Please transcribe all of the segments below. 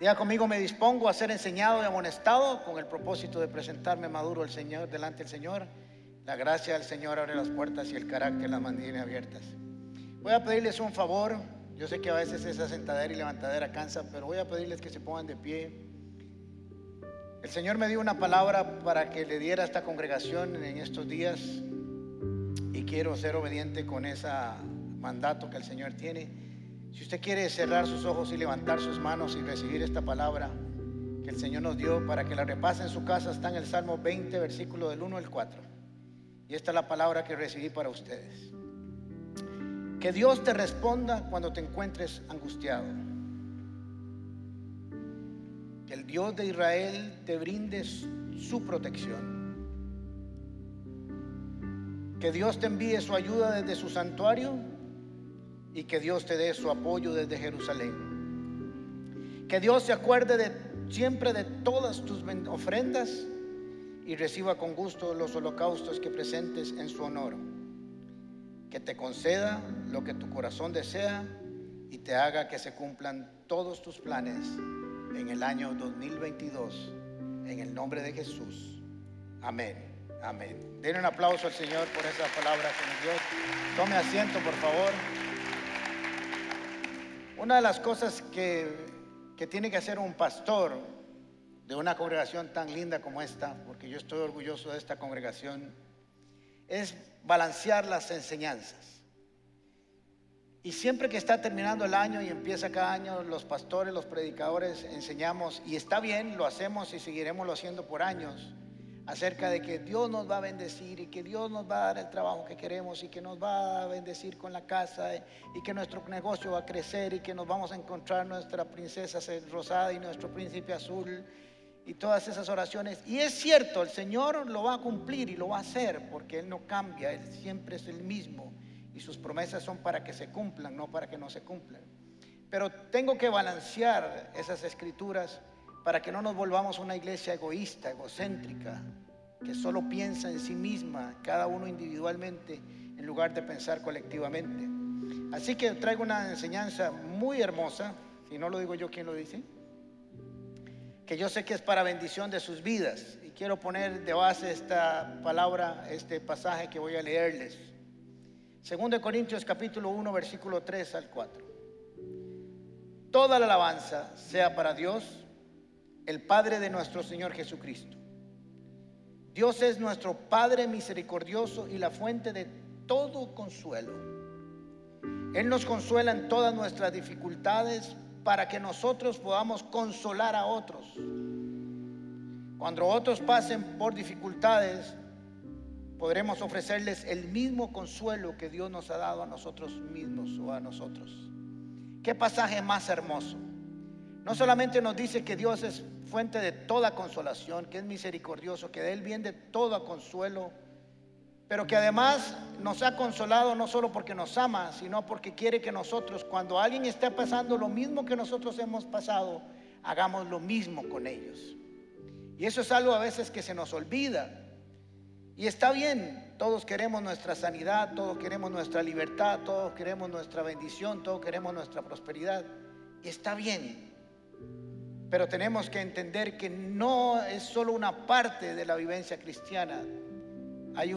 Diga conmigo, me dispongo a ser enseñado y amonestado con el propósito de presentarme maduro al Señor, delante del Señor. La gracia del Señor abre las puertas y el carácter las mantiene abiertas. Voy a pedirles un favor. Yo sé que a veces esa sentadera y levantadera cansa, pero voy a pedirles que se pongan de pie. El Señor me dio una palabra para que le diera a esta congregación en estos días y quiero ser obediente con ese mandato que el Señor tiene. Si usted quiere cerrar sus ojos y levantar sus manos y recibir esta palabra que el Señor nos dio para que la repase en su casa, está en el Salmo 20, versículo del 1 al 4. Y esta es la palabra que recibí para ustedes. Que Dios te responda cuando te encuentres angustiado. Que el Dios de Israel te brinde su protección. Que Dios te envíe su ayuda desde su santuario y que Dios te dé su apoyo desde Jerusalén. Que Dios se acuerde de, siempre de todas tus ofrendas y reciba con gusto los holocaustos que presentes en su honor. Que te conceda lo que tu corazón desea y te haga que se cumplan todos tus planes en el año 2022. En el nombre de Jesús. Amén. Amén. Den un aplauso al Señor por esa palabra que nos dio. Tome asiento, por favor. Una de las cosas que, tiene que hacer un pastor de una congregación tan linda como esta, porque yo estoy orgulloso de esta congregación, es balancear las enseñanzas. Y siempre que está terminando el año y empieza cada año, los pastores, los predicadores enseñamos, y está bien, lo hacemos y seguiremos lo haciendo por años, acerca de que Dios nos va a bendecir y que Dios nos va a dar el trabajo que queremos y que nos va a bendecir con la casa y que nuestro negocio va a crecer y que nos vamos a encontrar nuestra princesa rosada y nuestro príncipe azul y todas esas oraciones. Y es cierto, el Señor lo va a cumplir y lo va a hacer porque Él no cambia, Él siempre es el mismo y sus promesas son para que se cumplan, no para que no se cumplan. Pero tengo que balancear esas escrituras para que no nos volvamos una iglesia egoísta, egocéntrica, que solo piensa en sí misma, cada uno individualmente, en lugar de pensar colectivamente. Así que traigo una enseñanza muy hermosa, si no lo digo yo, ¿quién lo dice? Que yo sé que es para bendición de sus vidas. Y quiero poner de base esta palabra, este pasaje que voy a leerles. Segundo de Corintios capítulo 1, versículo 3 al 4. Toda la alabanza sea para Dios el Padre de nuestro Señor Jesucristo. Dios es nuestro Padre misericordioso y la fuente de todo consuelo. Él nos consuela en todas nuestras dificultades para que nosotros podamos consolar a otros. Cuando otros pasen por dificultades, podremos ofrecerles el mismo consuelo que Dios nos ha dado a nosotros mismos o a nosotros. Qué pasaje más hermoso. No solamente nos dice que Dios es fuente de toda consolación, que es misericordioso, que da el bien de todo consuelo, pero que además nos ha consolado no solo porque nos ama, sino porque quiere que nosotros, cuando alguien esté pasando lo mismo que nosotros hemos pasado, hagamos lo mismo con ellos. Y eso es algo a veces que se nos olvida. Y está bien, todos queremos nuestra sanidad, todos queremos nuestra libertad, todos queremos nuestra bendición, todos queremos nuestra prosperidad. Y está bien, pero tenemos que entender que no es solo una parte de la vivencia cristiana. Hay,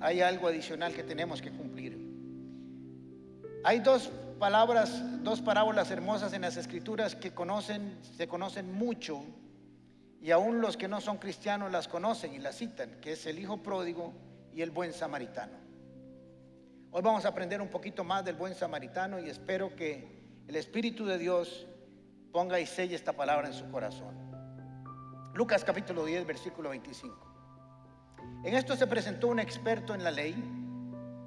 hay algo adicional que tenemos que cumplir. Hay dos palabras, dos parábolas hermosas en las escrituras que se conocen mucho y aún los que no son cristianos las conocen y las citan, que es el hijo pródigo y el buen samaritano. Hoy vamos a aprender un poquito más del buen samaritano y espero que el Espíritu de Dios ponga y selle esta palabra en su corazón. Lucas capítulo 10, versículo 25. En esto se presentó un experto en la ley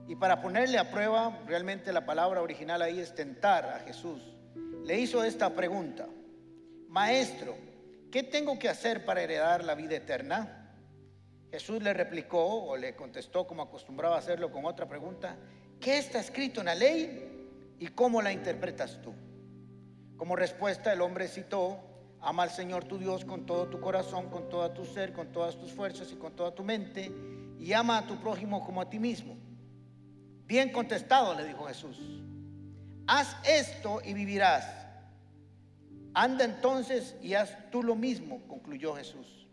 y para ponerle a prueba, realmente la palabra original ahí es tentar a Jesús, le hizo esta pregunta, Maestro, ¿qué tengo que hacer para heredar la vida eterna? Jesús le replicó o le contestó como acostumbraba hacerlo con otra pregunta, ¿qué está escrito en la ley y cómo la interpretas tú? Como respuesta, el hombre citó, ama al Señor tu Dios con todo tu corazón, con toda tu ser, con todas tus fuerzas y con toda tu mente, y ama a tu prójimo como a ti mismo. Bien contestado, le dijo Jesús. Haz esto y vivirás. Anda entonces y haz tú lo mismo, concluyó Jesús.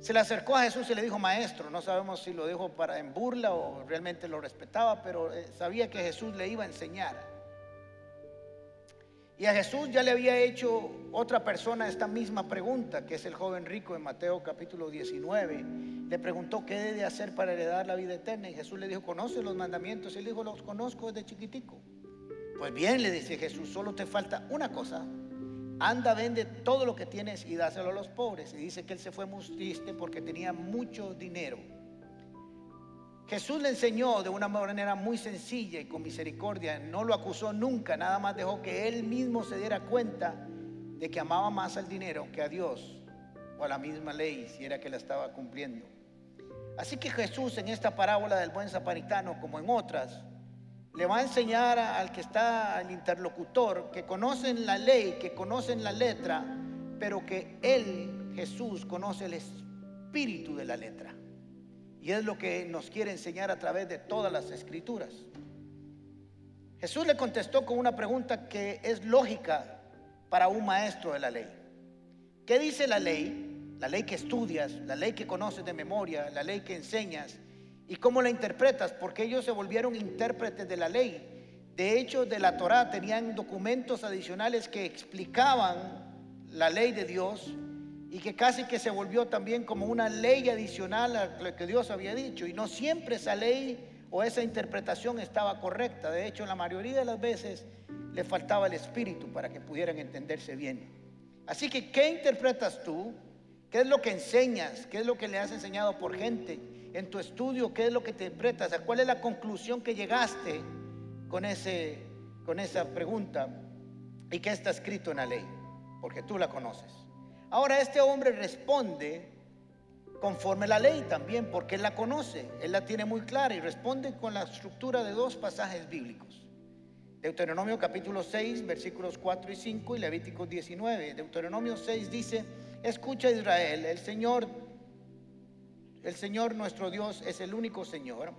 Se le acercó a Jesús y le dijo, maestro, no sabemos si lo dijo para en burla o realmente lo respetaba, pero eh, sabía que Jesús le iba a enseñar. Y a Jesús ya le había hecho otra persona esta misma pregunta, que es el joven rico en Mateo capítulo 19. Le preguntó qué debe hacer para heredar la vida eterna. Y Jesús le dijo, ¿conoce los mandamientos? Y él dijo, los conozco desde chiquitico. Pues bien, le dice Jesús, solo te falta una cosa. Anda, vende todo lo que tienes y dáselo a los pobres. Y dice que él se fue muy triste porque tenía mucho dinero. Jesús le enseñó de una manera muy sencilla y con misericordia. No lo acusó nunca, nada más dejó que él mismo se diera cuenta de que amaba más al dinero que a Dios o a la misma ley si era que la estaba cumpliendo. Así que Jesús en esta parábola del buen samaritano, como en otras, le va a enseñar al que está, al interlocutor, que conocen la ley, que conocen la letra, pero que él, Jesús, conoce el espíritu de la letra. Y es lo que nos quiere enseñar a través de todas las escrituras. Jesús le contestó con una pregunta que es lógica para un maestro de la ley. ¿Qué dice la ley? La ley que estudias, la ley que conoces de memoria, la ley que enseñas, ¿Y cómo la interpretas? Porque ellos se volvieron intérpretes de la ley. De hecho, de la Torá tenían documentos adicionales que explicaban la ley de Dios y que casi que se volvió también como una ley adicional a lo que Dios había dicho. Y no siempre esa ley o esa interpretación estaba correcta. De hecho, la mayoría de las veces le faltaba el espíritu para que pudieran entenderse bien. Así que, ¿qué interpretas tú? ¿Qué es lo que enseñas? ¿Qué es lo que le has enseñado por gente? en tu estudio, ¿qué es lo que te interpretas? ¿Cuál es la conclusión que llegaste con, ese, con esa pregunta? ¿Y qué está escrito en la ley? Porque tú la conoces. Ahora este hombre responde conforme la ley también, porque él la conoce, él la tiene muy clara y responde con la estructura de dos pasajes bíblicos. Deuteronomio capítulo 6, versículos 4 y 5 y Levítico 19. Deuteronomio 6 dice, escucha Israel, el Señor el Señor nuestro Dios es el único Señor.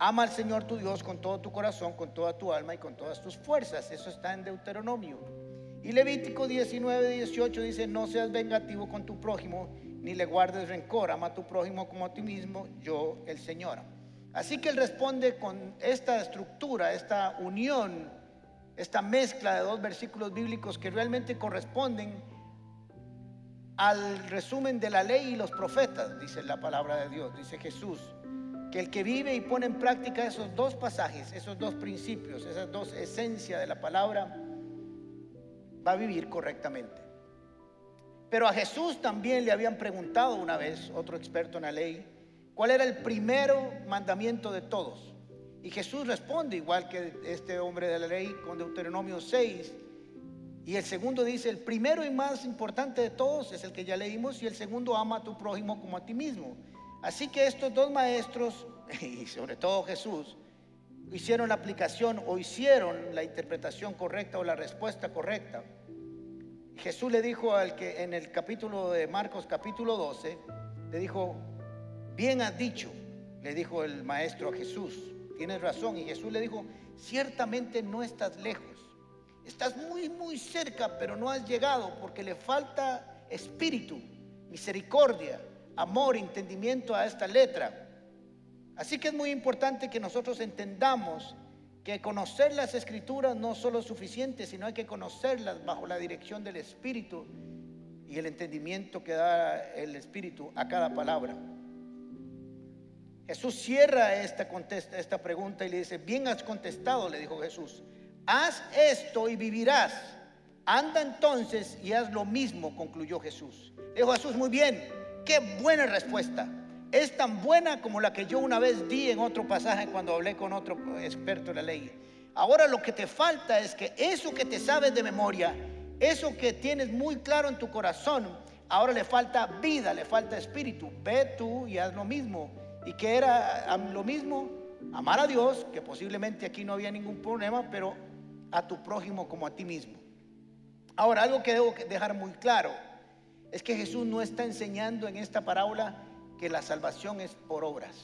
Ama al Señor tu Dios con todo tu corazón, con toda tu alma y con todas tus fuerzas. Eso está en Deuteronomio. Y Levítico 19, 18 dice, no seas vengativo con tu prójimo, ni le guardes rencor. Ama a tu prójimo como a ti mismo, yo el Señor. Así que él responde con esta estructura, esta unión, esta mezcla de dos versículos bíblicos que realmente corresponden al resumen de la ley y los profetas, dice la palabra de Dios, dice Jesús, que el que vive y pone en práctica esos dos pasajes, esos dos principios, esas dos esencias de la palabra, va a vivir correctamente. Pero a Jesús también le habían preguntado una vez, otro experto en la ley, cuál era el primero mandamiento de todos. Y Jesús responde, igual que este hombre de la ley, con Deuteronomio 6, y el segundo dice, el primero y más importante de todos es el que ya leímos, y el segundo ama a tu prójimo como a ti mismo. Así que estos dos maestros, y sobre todo Jesús, hicieron la aplicación o hicieron la interpretación correcta o la respuesta correcta. Jesús le dijo al que en el capítulo de Marcos capítulo 12, le dijo, bien has dicho, le dijo el maestro a Jesús, tienes razón. Y Jesús le dijo, ciertamente no estás lejos Estás muy, muy cerca, pero no has llegado porque le falta espíritu, misericordia, amor, entendimiento a esta letra. Así que es muy importante que nosotros entendamos que conocer las escrituras no solo es suficiente, sino hay que conocerlas bajo la dirección del Espíritu y el entendimiento que da el Espíritu a cada palabra. Jesús cierra esta, esta pregunta y le dice, bien has contestado, le dijo Jesús haz esto y vivirás. Anda entonces y haz lo mismo, concluyó Jesús. Dijo Jesús, muy bien, qué buena respuesta. Es tan buena como la que yo una vez di en otro pasaje cuando hablé con otro experto en la ley. Ahora lo que te falta es que eso que te sabes de memoria, eso que tienes muy claro en tu corazón, ahora le falta vida, le falta espíritu. Ve tú y haz lo mismo. ¿Y que era lo mismo? Amar a Dios, que posiblemente aquí no había ningún problema, pero a tu prójimo como a ti mismo. Ahora, algo que debo dejar muy claro es que Jesús no está enseñando en esta parábola que la salvación es por obras.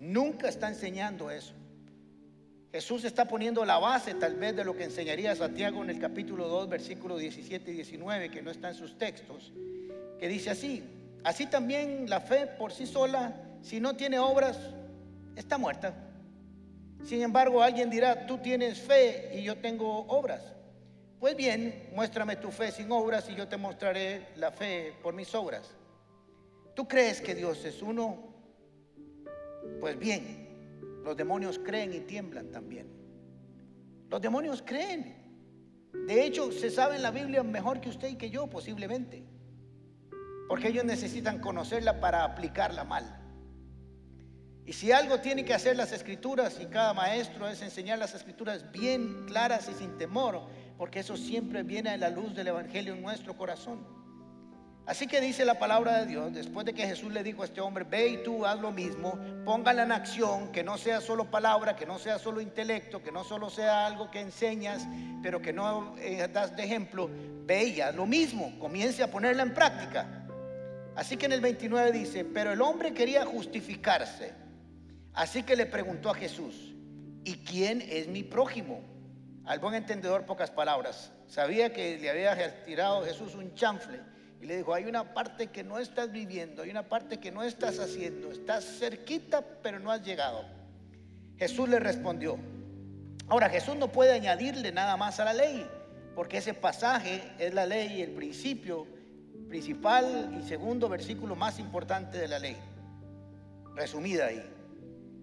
Nunca está enseñando eso. Jesús está poniendo la base tal vez de lo que enseñaría Santiago en el capítulo 2, versículos 17 y 19, que no está en sus textos, que dice así, así también la fe por sí sola, si no tiene obras, está muerta. Sin embargo, alguien dirá, tú tienes fe y yo tengo obras. Pues bien, muéstrame tu fe sin obras y yo te mostraré la fe por mis obras. ¿Tú crees que Dios es uno? Pues bien, los demonios creen y tiemblan también. Los demonios creen. De hecho, se sabe en la Biblia mejor que usted y que yo posiblemente. Porque ellos necesitan conocerla para aplicarla mal. Y si algo tiene que hacer las escrituras y cada maestro es enseñar las escrituras bien claras y sin temor, porque eso siempre viene a la luz del Evangelio en nuestro corazón. Así que dice la palabra de Dios, después de que Jesús le dijo a este hombre, ve y tú haz lo mismo, póngala en acción, que no sea solo palabra, que no sea solo intelecto, que no solo sea algo que enseñas, pero que no eh, das de ejemplo, ve y haz lo mismo, comience a ponerla en práctica. Así que en el 29 dice, pero el hombre quería justificarse, así que le preguntó a Jesús, ¿y quién es mi prójimo? Al buen entendedor pocas palabras, sabía que le había tirado Jesús un chanfle y le dijo, hay una parte que no estás viviendo, hay una parte que no estás haciendo, estás cerquita pero no has llegado. Jesús le respondió. Ahora Jesús no puede añadirle nada más a la ley, porque ese pasaje es la ley, el principio principal y segundo versículo más importante de la ley, resumida ahí.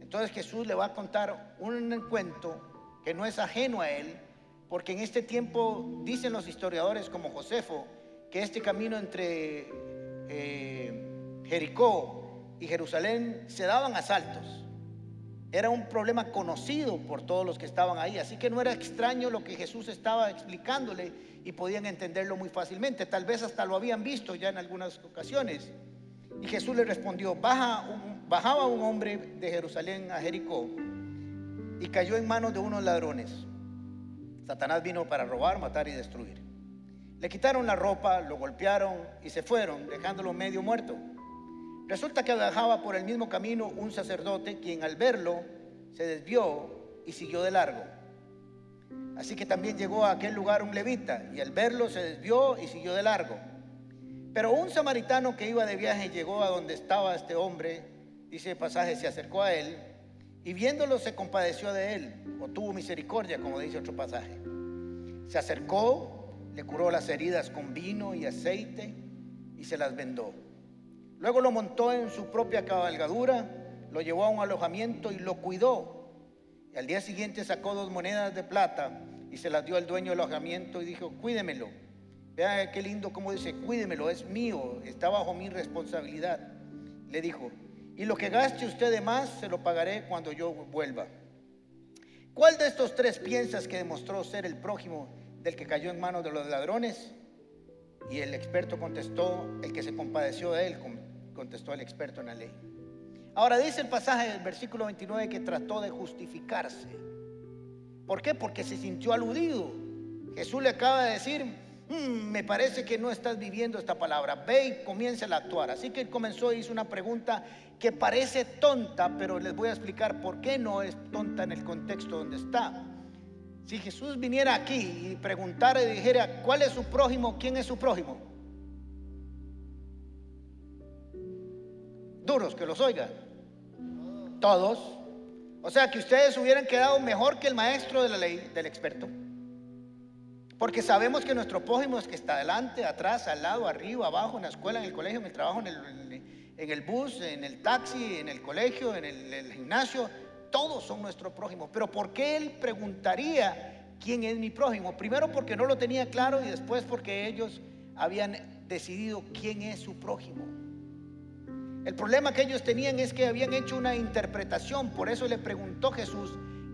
Entonces Jesús le va a contar un cuento que no es ajeno a él, porque en este tiempo dicen los historiadores como Josefo, que este camino entre eh, Jericó y Jerusalén se daban asaltos. Era un problema conocido por todos los que estaban ahí, así que no era extraño lo que Jesús estaba explicándole y podían entenderlo muy fácilmente. Tal vez hasta lo habían visto ya en algunas ocasiones. Y Jesús le respondió, Baja bajaba un hombre de Jerusalén a Jericó y cayó en manos de unos ladrones. Satanás vino para robar, matar y destruir. Le quitaron la ropa, lo golpearon y se fueron, dejándolo medio muerto. Resulta que bajaba por el mismo camino un sacerdote, quien al verlo se desvió y siguió de largo. Así que también llegó a aquel lugar un levita, y al verlo se desvió y siguió de largo. Pero un samaritano que iba de viaje llegó a donde estaba este hombre, dice el pasaje, se acercó a él, y viéndolo se compadeció de él, o tuvo misericordia, como dice otro pasaje. Se acercó, le curó las heridas con vino y aceite y se las vendó. Luego lo montó en su propia cabalgadura, lo llevó a un alojamiento y lo cuidó. Y al día siguiente sacó dos monedas de plata y se las dio al dueño del alojamiento y dijo, cuídemelo. Vea qué lindo como dice, cuídemelo, es mío, está bajo mi responsabilidad. Le dijo, y lo que gaste usted de más se lo pagaré cuando yo vuelva. ¿Cuál de estos tres piensas que demostró ser el prójimo del que cayó en manos de los ladrones? Y el experto contestó, el que se compadeció de él, contestó el experto en la ley. Ahora dice el pasaje del versículo 29 que trató de justificarse. ¿Por qué? Porque se sintió aludido. Jesús le acaba de decir, mm, me parece que no estás viviendo esta palabra, ve y comienza a actuar. Así que él comenzó y hizo una pregunta que parece tonta, pero les voy a explicar por qué no es tonta en el contexto donde está. Si Jesús viniera aquí y preguntara y dijera, ¿cuál es su prójimo? ¿Quién es su prójimo? Duros, que los oigan. Todos. O sea que ustedes hubieran quedado mejor que el maestro de la ley, del experto. Porque sabemos que nuestro prójimo es que está adelante, atrás, al lado, arriba, abajo, en la escuela, en el colegio, en el trabajo, en el, bus, en el taxi, en el colegio, en el gimnasio todos son nuestro prójimo. Pero ¿por qué él preguntaría quién es mi prójimo? Primero porque no lo tenía claro y después porque ellos habían decidido quién es su prójimo. El problema que ellos tenían es que habían hecho una interpretación, por eso le preguntó Jesús,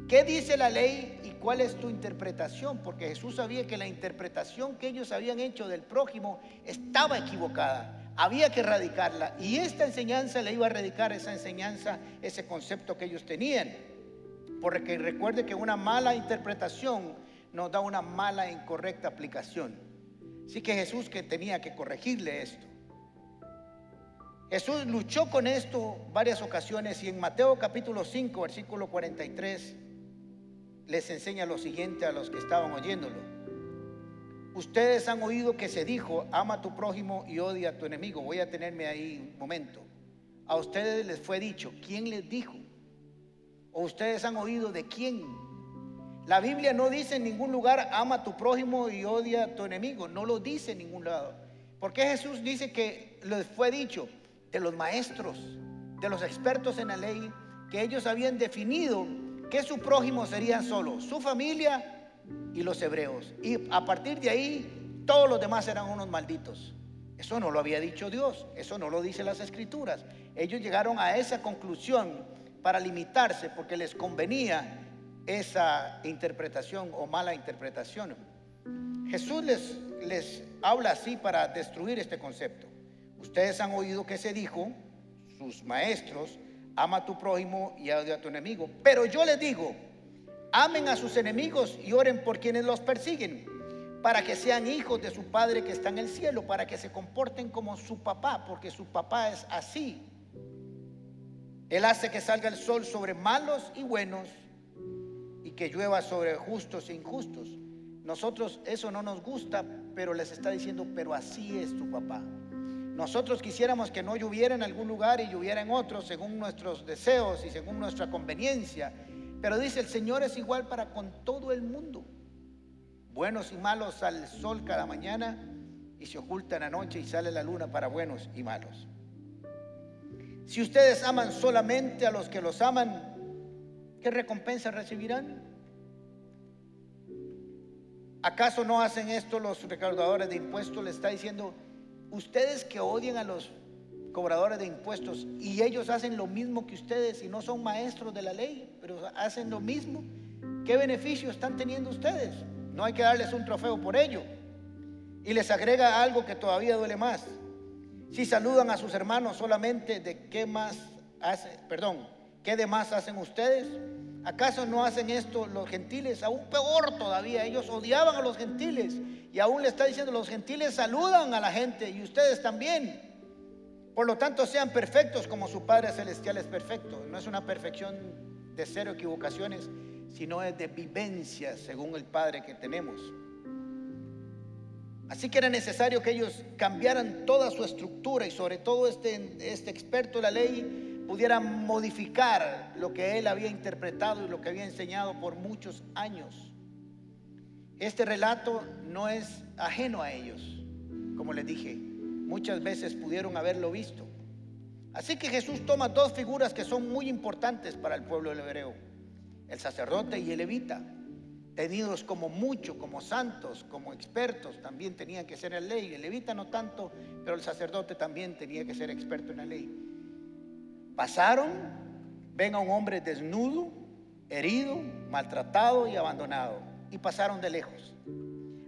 ¿qué dice la ley y cuál es tu interpretación? Porque Jesús sabía que la interpretación que ellos habían hecho del prójimo estaba equivocada había que erradicarla. Y esta enseñanza le iba a erradicar esa enseñanza, ese concepto que ellos tenían. Porque recuerde que una mala interpretación nos da una mala e incorrecta aplicación. Así que Jesús que tenía que corregirle esto. Jesús luchó con esto varias ocasiones y en Mateo capítulo 5, versículo 43, les enseña lo siguiente a los que estaban oyéndolo. Ustedes han oído que se dijo, ama a tu prójimo y odia a tu enemigo. Voy a tenerme ahí un momento. A ustedes les fue dicho, ¿quién les dijo? ¿O ustedes han oído de quién? La Biblia no dice en ningún lugar, ama a tu prójimo y odia a tu enemigo. No lo dice en ningún lado. Porque Jesús dice que les fue dicho de los maestros, de los expertos en la ley, que ellos habían definido que su prójimo sería solo su familia y los hebreos. Y a partir de ahí, todos los demás eran unos malditos. Eso no lo había dicho Dios, eso no lo dice las escrituras. Ellos llegaron a esa conclusión para limitarse porque les convenía esa interpretación o mala interpretación. Jesús les, les habla así para destruir este concepto. Ustedes han oído que se dijo, sus maestros, ama a tu prójimo y odia a tu enemigo. Pero yo les digo, amen a sus enemigos y oren por quienes los persiguen, para que sean hijos de su Padre que está en el cielo, para que se comporten como su papá, porque su papá es así. Él hace que salga el sol sobre malos y buenos y que llueva sobre justos e injustos. Nosotros eso no nos gusta, pero les está diciendo, pero así es tu papá. Nosotros quisiéramos que no lloviera en algún lugar y lloviera en otro según nuestros deseos y según nuestra conveniencia. Pero dice, el Señor es igual para con todo el mundo. Buenos y malos el sol cada mañana y se oculta en la noche y sale la luna para buenos y malos. Si ustedes aman solamente a los que los aman, ¿qué recompensa recibirán? ¿Acaso no hacen esto los recaudadores de impuestos? Le está diciendo, ustedes que odian a los cobradores de impuestos y ellos hacen lo mismo que ustedes y no son maestros de la ley, pero hacen lo mismo, ¿qué beneficio están teniendo ustedes? No hay que darles un trofeo por ello. Y les agrega algo que todavía duele más. Si saludan a sus hermanos solamente, ¿de qué más hace? Perdón, ¿qué de más hacen ustedes? ¿Acaso no hacen esto los gentiles? Aún peor todavía, ellos odiaban a los gentiles y aún le está diciendo, los gentiles saludan a la gente y ustedes también. Por lo tanto, sean perfectos como su Padre Celestial es perfecto. No es una perfección de cero equivocaciones, sino es de vivencia según el Padre que tenemos. Así que era necesario que ellos cambiaran toda su estructura y sobre todo este, este experto de la ley pudiera modificar lo que él había interpretado y lo que había enseñado por muchos años. Este relato no es ajeno a ellos, como les dije, muchas veces pudieron haberlo visto. Así que Jesús toma dos figuras que son muy importantes para el pueblo del hebreo, el sacerdote y el levita, tenidos como mucho, como santos, como expertos, también tenían que ser en la ley. El levita no tanto, pero el sacerdote también tenía que ser experto en la ley. Pasaron, ven a un hombre desnudo, herido, maltratado y abandonado y pasaron de lejos.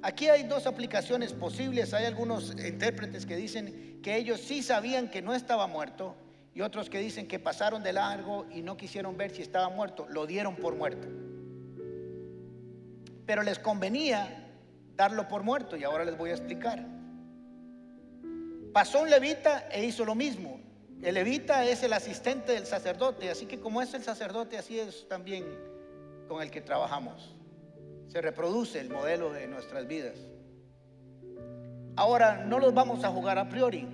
Aquí hay dos aplicaciones posibles. Hay algunos intérpretes que dicen que ellos sí sabían que no estaba muerto y otros que dicen que pasaron de largo y no quisieron ver si estaba muerto. Lo dieron por muerto. Pero les convenía darlo por muerto y ahora les voy a explicar. Pasó un levita e hizo lo mismo. El levita es el asistente del sacerdote, así que como es el sacerdote, así es también con el que trabajamos se reproduce el modelo de nuestras vidas. Ahora, no los vamos a jugar a priori,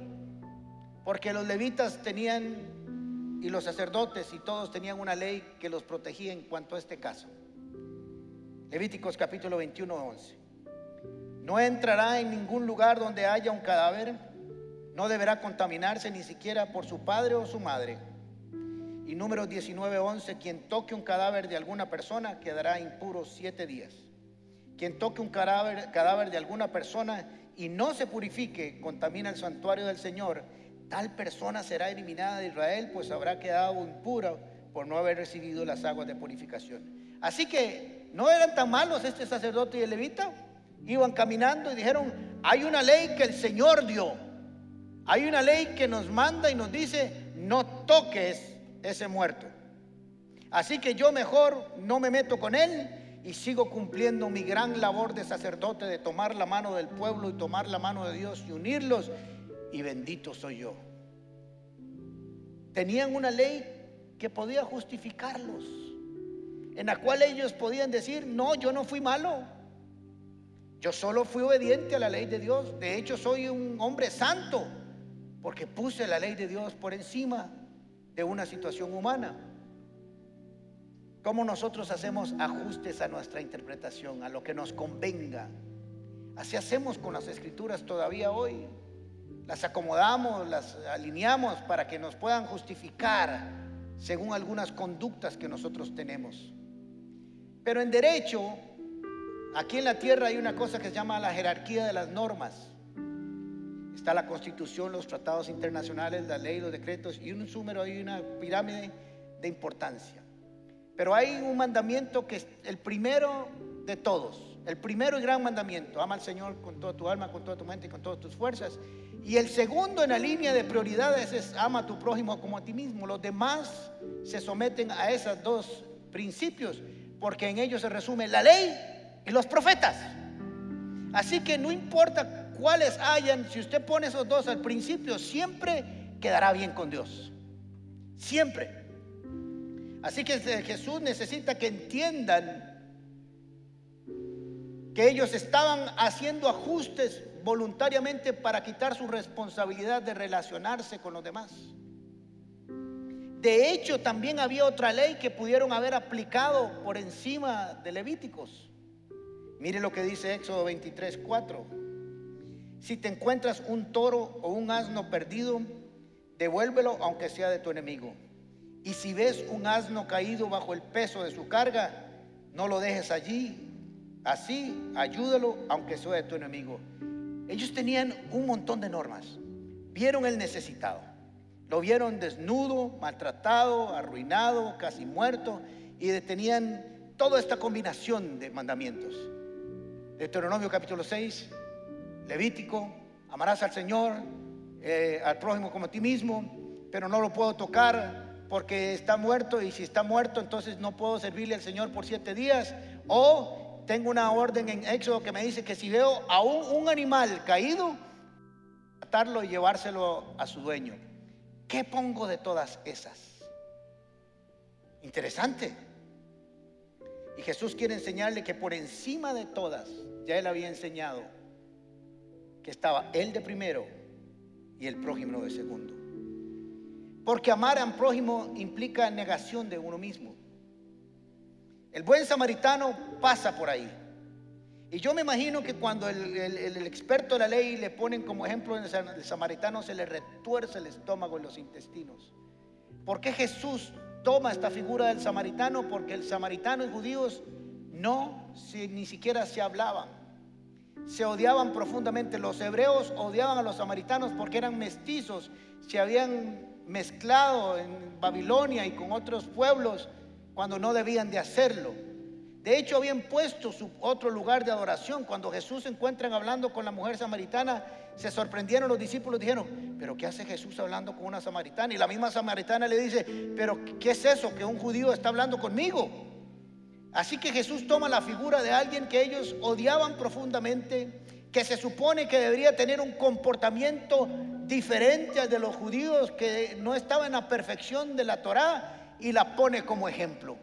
porque los levitas tenían, y los sacerdotes y todos tenían una ley que los protegía en cuanto a este caso. Levíticos capítulo 21, 11. No entrará en ningún lugar donde haya un cadáver, no deberá contaminarse ni siquiera por su padre o su madre. Y número 19, 11, quien toque un cadáver de alguna persona quedará impuro siete días. Quien toque un cadáver, de alguna persona y no se purifique, contamina el santuario del Señor, tal persona será eliminada de Israel, pues habrá quedado impura por no haber recibido las aguas de purificación. Así que no eran tan malos este sacerdote y el levita. Iban caminando y dijeron, hay una ley que el Señor dio. Hay una ley que nos manda y nos dice, no toques ese muerto. Así que yo mejor no me meto con él y sigo cumpliendo mi gran labor de sacerdote de tomar la mano del pueblo y tomar la mano de Dios y unirlos. Y bendito soy yo. Tenían una ley que podía justificarlos. en la cual ellos podían decir, no, yo no fui malo. Yo solo fui obediente a la ley de Dios. De hecho, soy un hombre santo porque puse la ley de Dios por encima de una situación humana. ¿Cómo nosotros hacemos ajustes a nuestra interpretación, a lo que nos convenga? Así hacemos con las escrituras todavía hoy. Las acomodamos, las alineamos para que nos puedan justificar según algunas conductas que nosotros tenemos. Pero en derecho, aquí en la tierra hay una cosa que se llama la jerarquía de las normas. Está la constitución, los tratados internacionales, la ley, los decretos y un número, hay una pirámide de importancia. Pero hay un mandamiento que es el primero de todos, el primero y gran mandamiento, ama al Señor con toda tu alma, con toda tu mente y con todas tus fuerzas. Y el segundo en la línea de prioridades es ama a tu prójimo como a ti mismo. Los demás se someten a esos dos principios porque en ellos se resume la ley y los profetas. Así que no importa cuáles hayan, si usted pone esos dos al principio, siempre quedará bien con Dios. Siempre. Así que Jesús necesita que entiendan que ellos estaban haciendo ajustes voluntariamente para quitar su responsabilidad de relacionarse con los demás. De hecho, también había otra ley que pudieron haber aplicado por encima de Levíticos. Mire lo que dice Éxodo 23, 4. Si te encuentras un toro o un asno perdido, devuélvelo aunque sea de tu enemigo. Y si ves un asno caído bajo el peso de su carga, no lo dejes allí. Así, ayúdalo aunque sea tu enemigo. Ellos tenían un montón de normas. Vieron el necesitado. Lo vieron desnudo, maltratado, arruinado, casi muerto. Y tenían toda esta combinación de mandamientos. Deuteronomio capítulo 6, Levítico, amarás al Señor, eh, al prójimo como a ti mismo, pero no lo puedo tocar porque está muerto y si está muerto entonces no puedo servirle al Señor por siete días. O tengo una orden en Éxodo que me dice que si veo a un, animal caído, matarlo y llevárselo a su dueño. ¿Qué pongo de todas esas? Interesante. Y Jesús quiere enseñarle que por encima de todas, ya él había enseñado que estaba él de primero y el prójimo de segundo. Porque amar a un prójimo implica negación de uno mismo. El buen samaritano pasa por ahí. Y yo me imagino que cuando el, experto de la ley le ponen como ejemplo el samaritano, se le retuerce el estómago y los intestinos. ¿Por qué Jesús toma esta figura del samaritano? Porque el samaritano y judíos no ni siquiera se hablaban se odiaban profundamente. Los hebreos odiaban a los samaritanos porque eran mestizos, se habían mezclado en Babilonia y con otros pueblos cuando no debían de hacerlo. De hecho, habían puesto su otro lugar de adoración. Cuando Jesús se encuentran hablando con la mujer samaritana, se sorprendieron los discípulos, dijeron, pero ¿qué hace Jesús hablando con una samaritana? Y la misma samaritana le dice, pero ¿qué es eso que un judío está hablando conmigo? Así que Jesús toma la figura de alguien que ellos odiaban profundamente, que se supone que debería tener un comportamiento diferente al de los judíos, que no estaba en la perfección de la Torá, y la pone como ejemplo.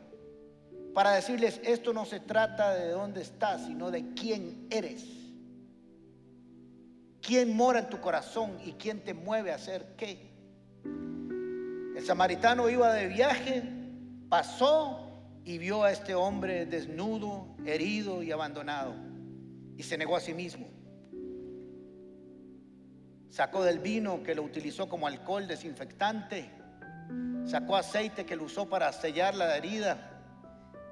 Para decirles, esto no se trata de dónde estás, sino de quién eres. ¿Quién mora en tu corazón y quién te mueve a hacer qué? El samaritano iba de viaje, pasó y vio a este hombre desnudo, herido y abandonado y se negó a sí mismo. Sacó del vino que lo utilizó como alcohol desinfectante, sacó aceite que lo usó para sellar la herida,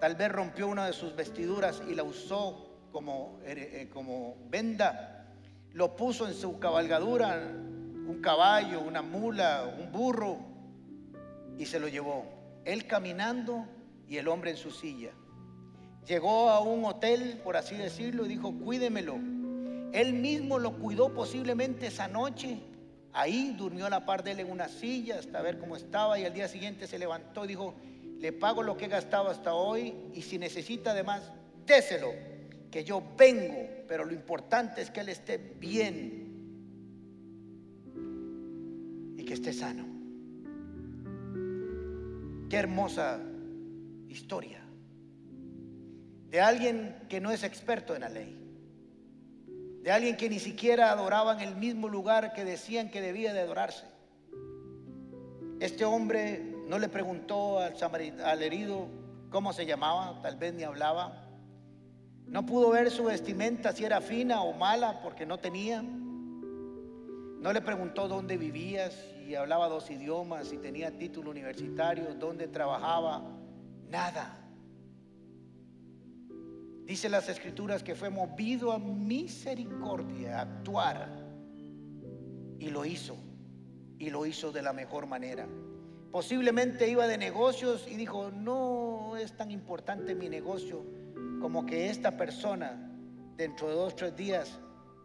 tal vez rompió una de sus vestiduras y la usó como, eh, como venda, lo puso en su cabalgadura, un caballo, una mula, un burro, y se lo llevó. Él caminando y el hombre en su silla. Llegó a un hotel, por así decirlo, y dijo, cuídemelo. Él mismo lo cuidó posiblemente esa noche. Ahí durmió a la par de él en una silla hasta ver cómo estaba y al día siguiente se levantó y dijo, le pago lo que he gastado hasta hoy y si necesita además, déselo, que yo vengo, pero lo importante es que él esté bien y que esté sano. Qué hermosa historia. de alguien que no es experto en la ley, de alguien que ni siquiera adoraba en el mismo lugar que decían que debía de adorarse. Este hombre no le preguntó al, al herido cómo se llamaba, tal vez ni hablaba. No pudo ver su vestimenta si era fina o mala porque no tenía. No le preguntó dónde vivía, si hablaba dos idiomas, si tenía título universitario, dónde trabajaba. Nada. Dice las escrituras que fue movido a misericordia, a actuar. Y lo hizo. Y lo hizo de la mejor manera. Posiblemente iba de negocios y dijo, no es tan importante mi negocio como que esta persona dentro de dos, tres días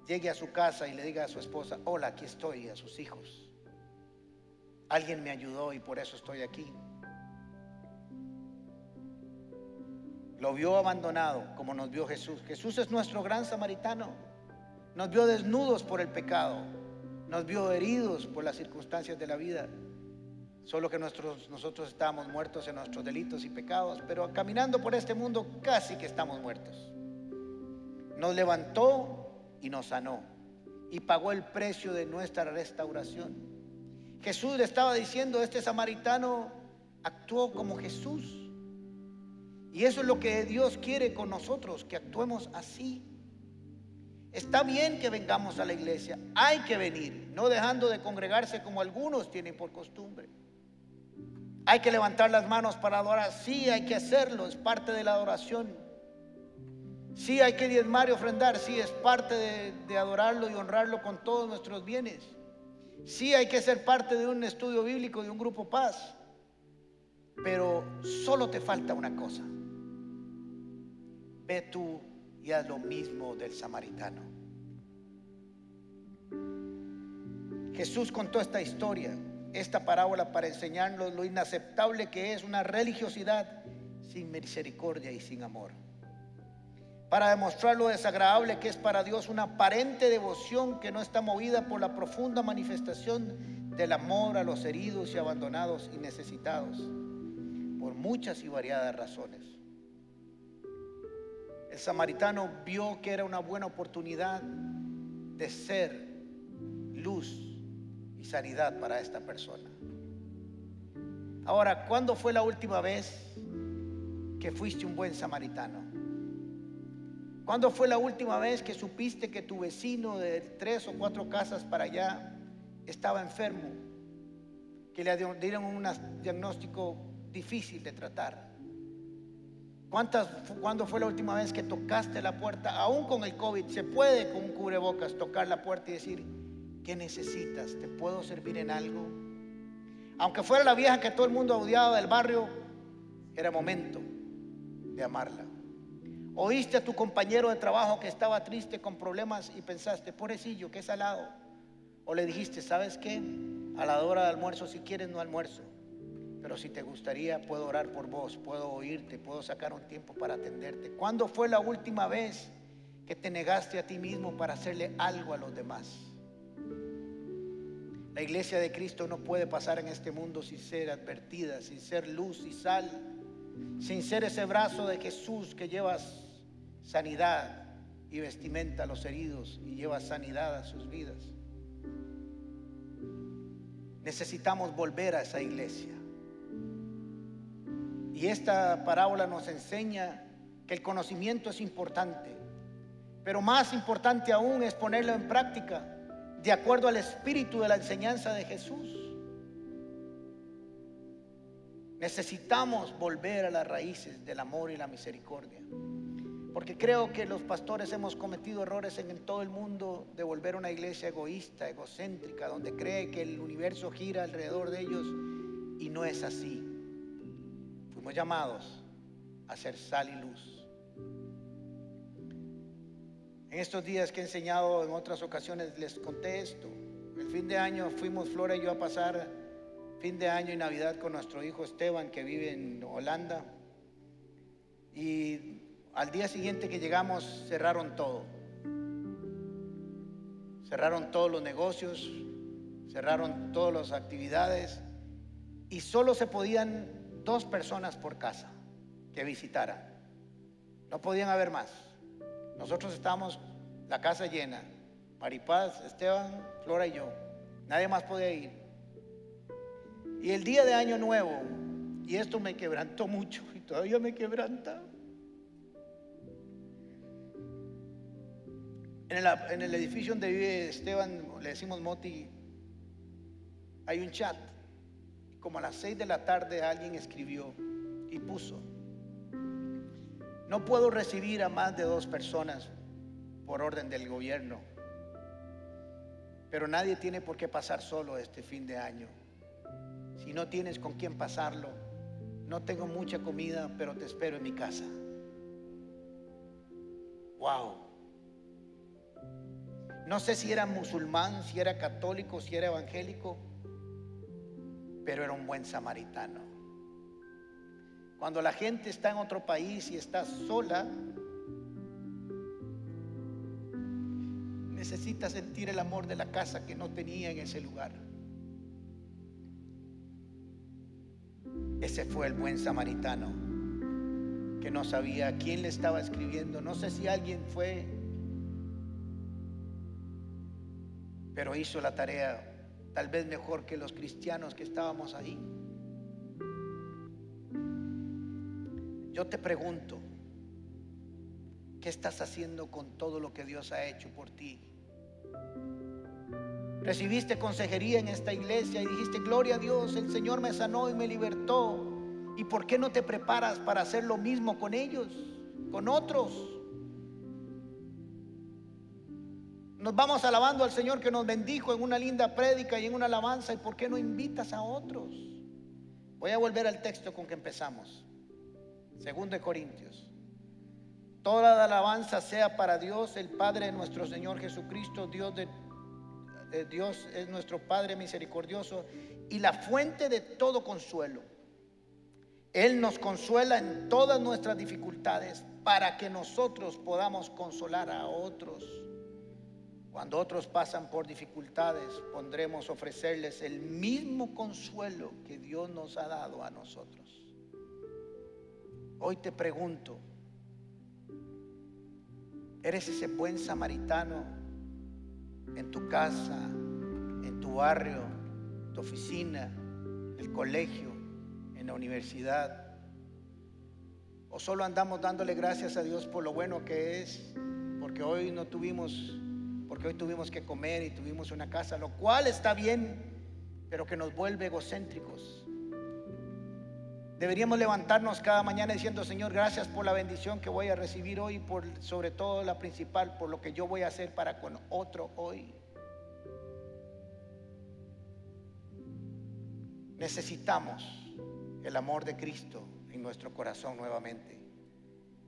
llegue a su casa y le diga a su esposa, hola, aquí estoy, a sus hijos. Alguien me ayudó y por eso estoy aquí. Lo vio abandonado como nos vio Jesús. Jesús es nuestro gran samaritano. Nos vio desnudos por el pecado. Nos vio heridos por las circunstancias de la vida. Solo que nosotros, estábamos muertos en nuestros delitos y pecados, pero caminando por este mundo casi que estamos muertos. Nos levantó y nos sanó y pagó el precio de nuestra restauración. Jesús le estaba diciendo, este samaritano actuó como Jesús. Y eso es lo que Dios quiere con nosotros, que actuemos así. Está bien que vengamos a la iglesia, hay que venir, no dejando de congregarse como algunos tienen por costumbre. Hay que levantar las manos para adorar. Sí, hay que hacerlo, es parte de la adoración. Sí, hay que diezmar y ofrendar. Sí, es parte de, de, adorarlo y honrarlo con todos nuestros bienes. Sí, hay que ser parte de un estudio bíblico, de un grupo paz. Pero solo te falta una cosa. Ve tú y haz lo mismo del samaritano. Jesús contó esta historia esta parábola para enseñarnos lo inaceptable que es una religiosidad sin misericordia y sin amor. Para demostrar lo desagradable que es para Dios una aparente devoción que no está movida por la profunda manifestación del amor a los heridos y abandonados y necesitados, por muchas y variadas razones. El samaritano vio que era una buena oportunidad de ser luz sanidad para esta persona. Ahora, ¿cuándo fue la última vez que fuiste un buen samaritano? ¿Cuándo fue la última vez que supiste que tu vecino de tres o cuatro casas para allá estaba enfermo? Que le dieron un diagnóstico difícil de tratar. ¿Cuántas, ¿Cuándo fue la última vez que tocaste la puerta? Aún con el COVID, se puede con un cubrebocas tocar la puerta y decir, ¿Qué necesitas? ¿Te puedo servir en algo? Aunque fuera la vieja que todo el mundo odiaba del barrio, era momento de amarla. Oíste a tu compañero de trabajo que estaba triste con problemas y pensaste, pobrecillo, qué salado. O le dijiste, ¿sabes qué? A la hora de almuerzo, si quieres, no almuerzo. Pero si te gustaría, puedo orar por vos, puedo oírte, puedo sacar un tiempo para atenderte. ¿Cuándo fue la última vez que te negaste a ti mismo para hacerle algo a los demás? La iglesia de Cristo no puede pasar en este mundo sin ser advertida, sin ser luz y sal, sin ser ese brazo de Jesús que lleva sanidad y vestimenta a los heridos y lleva sanidad a sus vidas. Necesitamos volver a esa iglesia. Y esta parábola nos enseña que el conocimiento es importante, pero más importante aún es ponerlo en práctica de acuerdo al espíritu de la enseñanza de Jesús. Necesitamos volver a las raíces del amor y la misericordia. Porque creo que los pastores hemos cometido errores en, todo el mundo de volver a una iglesia egoísta, egocéntrica, donde cree que el universo gira alrededor de ellos y no es así. Fuimos llamados a ser sal y luz. En estos días que he enseñado en otras ocasiones les conté esto. El fin de año fuimos Flora y yo a pasar fin de año y Navidad con nuestro hijo Esteban que vive en Holanda. Y al día siguiente que llegamos cerraron todo. Cerraron todos los negocios, cerraron todas las actividades y solo se podían dos personas por casa que visitaran. No podían haber más. Nosotros estábamos la casa llena. Maripaz, Esteban, Flora y yo. Nadie más podía ir. Y el día de Año Nuevo, y esto me quebrantó mucho y todavía me quebranta. En el, en el edificio donde vive Esteban, le decimos Moti, hay un chat. Como a las seis de la tarde alguien escribió y puso, no puedo recibir a más de dos personas por orden del gobierno, pero nadie tiene por qué pasar solo este fin de año. Si no tienes con quién pasarlo, no tengo mucha comida, pero te espero en mi casa. Wow. No sé si era musulmán, si era católico, si era evangélico, pero era un buen samaritano. Cuando la gente está en otro país y está sola, necesita sentir el amor de la casa que no tenía en ese lugar. Ese fue el buen samaritano que no sabía quién le estaba escribiendo. No sé si alguien fue, pero hizo la tarea tal vez mejor que los cristianos que estábamos ahí. Yo te pregunto, ¿qué estás haciendo con todo lo que Dios ha hecho por ti? Recibiste consejería en esta iglesia y dijiste, gloria a Dios, el Señor me sanó y me libertó. ¿Y por qué no te preparas para hacer lo mismo con ellos, con otros? Nos vamos alabando al Señor que nos bendijo en una linda prédica y en una alabanza. ¿Y por qué no invitas a otros? Voy a volver al texto con que empezamos. Segundo de Corintios. Toda la alabanza sea para Dios, el Padre de nuestro Señor Jesucristo, Dios de, de Dios es nuestro Padre misericordioso y la fuente de todo consuelo. Él nos consuela en todas nuestras dificultades para que nosotros podamos consolar a otros. Cuando otros pasan por dificultades, pondremos ofrecerles el mismo consuelo que Dios nos ha dado a nosotros. Hoy te pregunto, ¿eres ese buen samaritano en tu casa, en tu barrio, tu oficina, el colegio, en la universidad? ¿O solo andamos dándole gracias a Dios por lo bueno que es? Porque hoy no tuvimos porque hoy tuvimos que comer y tuvimos una casa, lo cual está bien, pero que nos vuelve egocéntricos. Deberíamos levantarnos cada mañana diciendo, Señor, gracias por la bendición que voy a recibir hoy, por sobre todo la principal, por lo que yo voy a hacer para con otro hoy. Necesitamos el amor de Cristo en nuestro corazón nuevamente,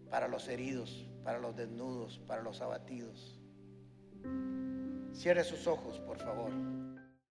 para los heridos, para los desnudos, para los abatidos. Cierre sus ojos, por favor.